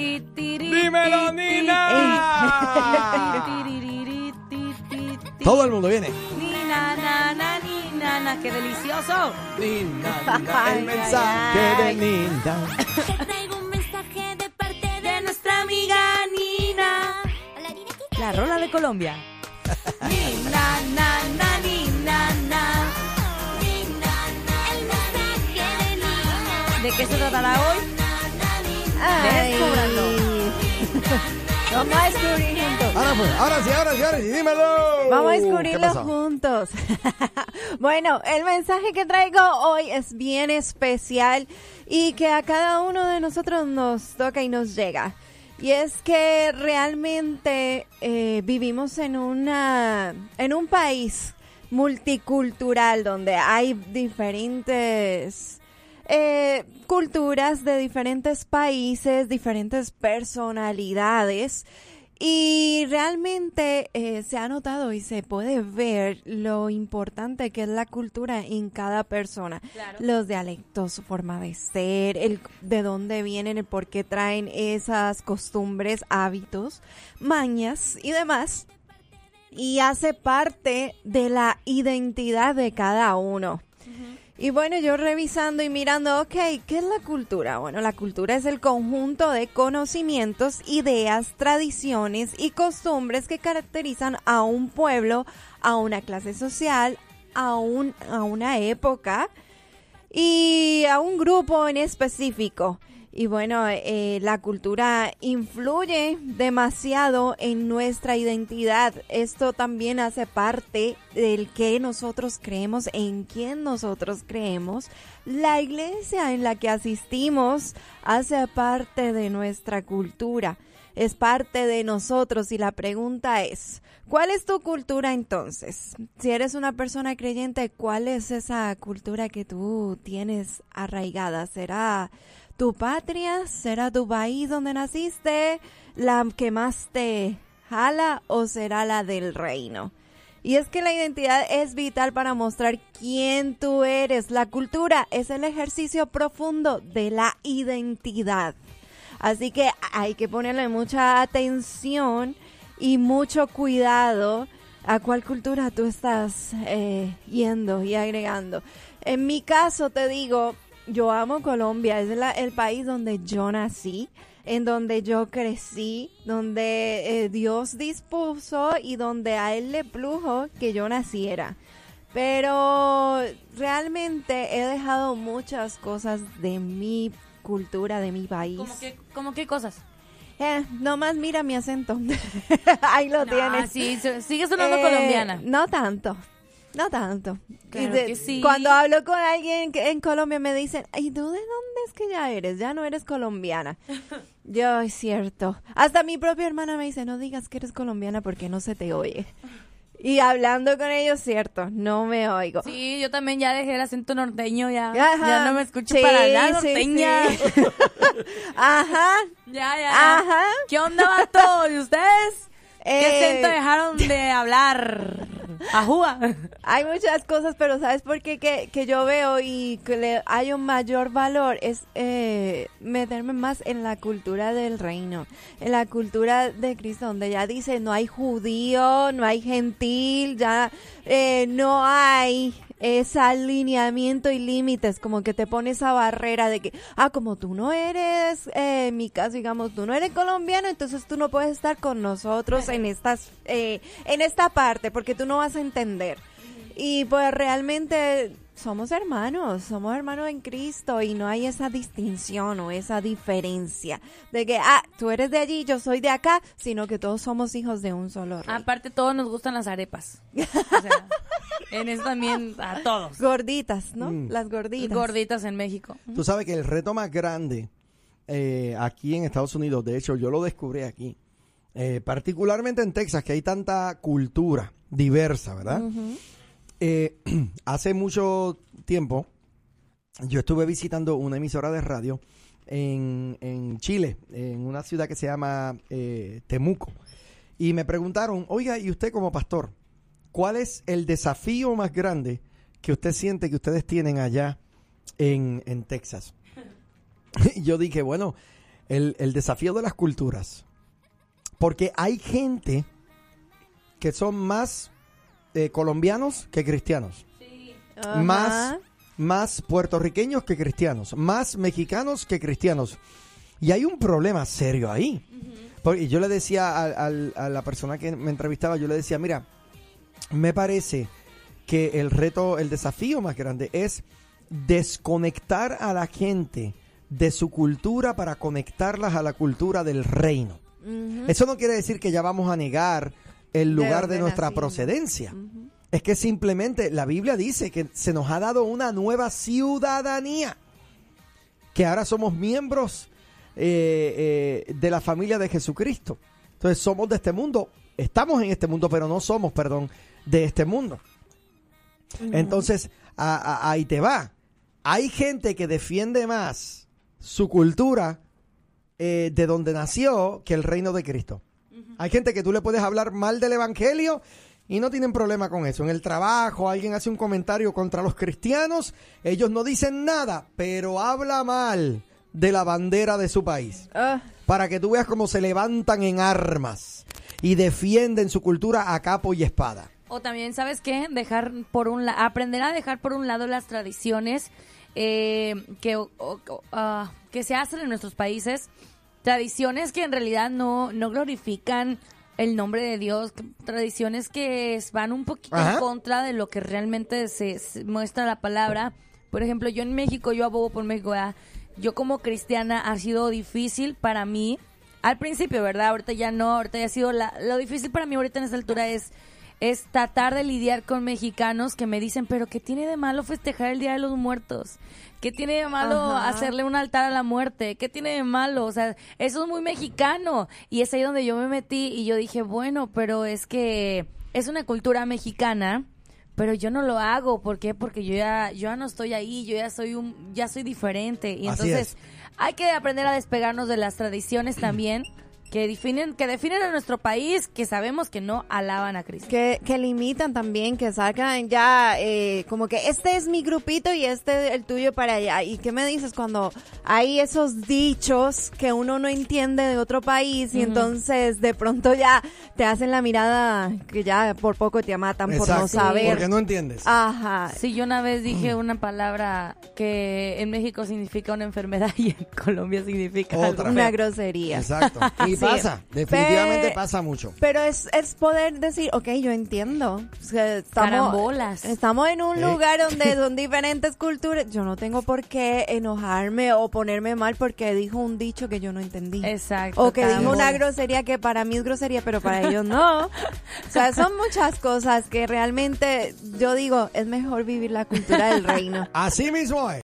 ¡Dímelo, Nina! Todo el mundo viene. Nina, na, na, nina, na, qué delicioso. Nina, Nina, el mensaje de Nina. Te traigo un mensaje de parte de nuestra amiga Nina. La rola de Colombia. Nina, na, na, nina, na. Nina, el mensaje de Nina. ¿De qué se tratará hoy? Vamos a descubrir juntos. Ahora pues, ahora sí, ahora sí, ahora sí, dímelo. Vamos a ¿Qué descubrirlo juntos. bueno, el mensaje que traigo hoy es bien especial y que a cada uno de nosotros nos toca y nos llega. Y es que realmente eh, vivimos en una en un país multicultural donde hay diferentes eh, culturas de diferentes países, diferentes personalidades. Y realmente eh, se ha notado y se puede ver lo importante que es la cultura en cada persona. Los dialectos, su forma de ser, el de dónde vienen, el por qué traen esas costumbres, hábitos, mañas y demás. Y hace parte de la identidad de cada uno. Y bueno, yo revisando y mirando, ok, ¿qué es la cultura? Bueno, la cultura es el conjunto de conocimientos, ideas, tradiciones y costumbres que caracterizan a un pueblo, a una clase social, a, un, a una época y a un grupo en específico. Y bueno, eh, la cultura influye demasiado en nuestra identidad. Esto también hace parte del que nosotros creemos, en quién nosotros creemos. La iglesia en la que asistimos hace parte de nuestra cultura. Es parte de nosotros y la pregunta es, ¿cuál es tu cultura entonces? Si eres una persona creyente, ¿cuál es esa cultura que tú tienes arraigada? ¿Será tu patria? ¿Será tu país donde naciste la que más te jala o será la del reino? Y es que la identidad es vital para mostrar quién tú eres. La cultura es el ejercicio profundo de la identidad. Así que hay que ponerle mucha atención y mucho cuidado a cuál cultura tú estás eh, yendo y agregando. En mi caso te digo, yo amo Colombia, es la- el país donde yo nací, en donde yo crecí, donde eh, Dios dispuso y donde a Él le plujo que yo naciera. Pero realmente he dejado muchas cosas de mi cultura, de mi país. ¿Cómo qué, cómo qué cosas? Eh, nomás mira mi acento. Ahí lo Ah, tienes. sí, sigue sonando Eh, colombiana. No tanto. No tanto. Claro Y de- que sí. Cuando hablo con alguien que- en Colombia me dicen, ¿y tú de dónde es que ya eres? Ya no eres colombiana. Yo, es cierto. Hasta mi propia hermana me dice, no digas que eres colombiana porque no se te oye. Y hablando con ellos, cierto, no me oigo. Sí, yo también ya dejé el acento norteño, ya, Ajá. ya no me escucho Sí, para nada norteña. sí. Ajá. Ya, ya. Ajá. ¿Qué onda, vato? ¿Y ustedes? ¿Qué Eh, acento dejaron de hablar? Ajúa. Hay muchas cosas, pero ¿sabes por qué? Que, que yo veo y que le hay un mayor valor es eh, meterme más en la cultura del reino, en la cultura de Cristo, donde ya dice no hay judío, no hay gentil, ya eh, no hay ese alineamiento y límites, como que te pone esa barrera de que, ah, como tú no eres, eh, en mi caso, digamos, tú no eres colombiano, entonces tú no puedes estar con nosotros en estas, eh, en esta parte, porque tú no vas a entender. Y pues realmente somos hermanos, somos hermanos en Cristo y no hay esa distinción o esa diferencia de que, ah, tú eres de allí, yo soy de acá, sino que todos somos hijos de un solo rey. Aparte, todos nos gustan las arepas. O sea, en eso también a todos. Gorditas, ¿no? Mm. Las gorditas. Gorditas en México. Tú sabes que el reto más grande eh, aquí en Estados Unidos, de hecho yo lo descubrí aquí, eh, particularmente en Texas, que hay tanta cultura diversa, ¿verdad? Eh, hace mucho tiempo yo estuve visitando una emisora de radio en, en Chile, en una ciudad que se llama eh, Temuco. Y me preguntaron, oiga, ¿y usted como pastor, cuál es el desafío más grande que usted siente que ustedes tienen allá en, en Texas? Y yo dije, bueno, el, el desafío de las culturas. Porque hay gente que son más eh, colombianos que cristianos. Más, más puertorriqueños que cristianos. Más mexicanos que cristianos. Y hay un problema serio ahí. Porque yo le decía al- a, la persona que me entrevistaba, yo le decía, mira, me parece que el reto, el desafío más grande es desconectar a la gente de su cultura para conectarlas a la cultura del reino. Eso no quiere decir que ya vamos a negar el lugar de, nuestra nacimos. procedencia. Es que simplemente la Biblia dice que se nos ha dado una nueva ciudadanía, que ahora somos miembros eh, eh, de la familia de Jesucristo. Entonces somos de este mundo, estamos en este mundo, pero no somos, perdón, de este mundo. Entonces, a- a- ahí te va. Hay gente que defiende más su cultura eh, de donde nació que el reino de Cristo. Hay gente que tú le puedes hablar mal del evangelio y no tienen problema con eso. En el trabajo alguien hace un comentario contra los cristianos, ellos no dicen nada, pero habla mal de la bandera de su país. Ah, Para que tú veas cómo se levantan en armas y defienden su cultura a capo y espada. O también, ¿sabes qué? Dejar por un la- aprender a dejar por un lado las tradiciones eh, que, o- o- ah, que se hacen en nuestros países. Tradiciones que en realidad no, no glorifican el nombre de Dios. Tradiciones que van un poquito Ajá. en contra de lo que realmente se, se muestra la palabra. Por ejemplo, yo en México, yo abogo por México, ¿verdad? Yo como cristiana ha sido difícil para mí. Al principio, ¿verdad? Ahorita ya no, ahorita ya ha sido la, lo difícil para mí ahorita en esta altura es es tratar de lidiar con mexicanos que me dicen, pero ¿qué tiene de malo festejar el Día de los Muertos? ¿Qué tiene de malo Ajá. hacerle un altar a la muerte? ¿Qué tiene de malo? O sea, eso es muy mexicano. Y es ahí donde yo me metí y yo dije, bueno, pero es que es una cultura mexicana, pero yo no lo hago. ¿Por qué? Porque yo ya, yo ya no estoy ahí, yo ya soy un, ya soy diferente. Y Así entonces es. hay que aprender a despegarnos de las tradiciones también. Que definen, que definen a nuestro país, que sabemos que no alaban a Cristo. que, que limitan también, que sacan ya eh, como que este es mi grupito y este es el tuyo para allá. ¿Y qué me dices cuando hay esos dichos que uno no entiende de otro país y entonces de pronto ya te hacen la mirada que ya por poco te matan por no saber? Porque no entiendes. Ajá. Sí, yo una vez dije una palabra que en México significa una enfermedad y en Colombia significa Otra. Una grosería. Exacto. Y. pasa, definitivamente Pe- pasa mucho. Pero es, es poder decir, ok, yo entiendo. O sea, estamos, Carambolas. estamos en un Eh. lugar donde son diferentes culturas. Yo no tengo por qué enojarme o ponerme mal porque dijo un dicho que yo no entendí. Exacto. O que dijo una grosería que para mí es grosería, pero para ellos no. O sea, son muchas cosas que realmente yo digo, es mejor vivir la cultura del reino. Así mismo es.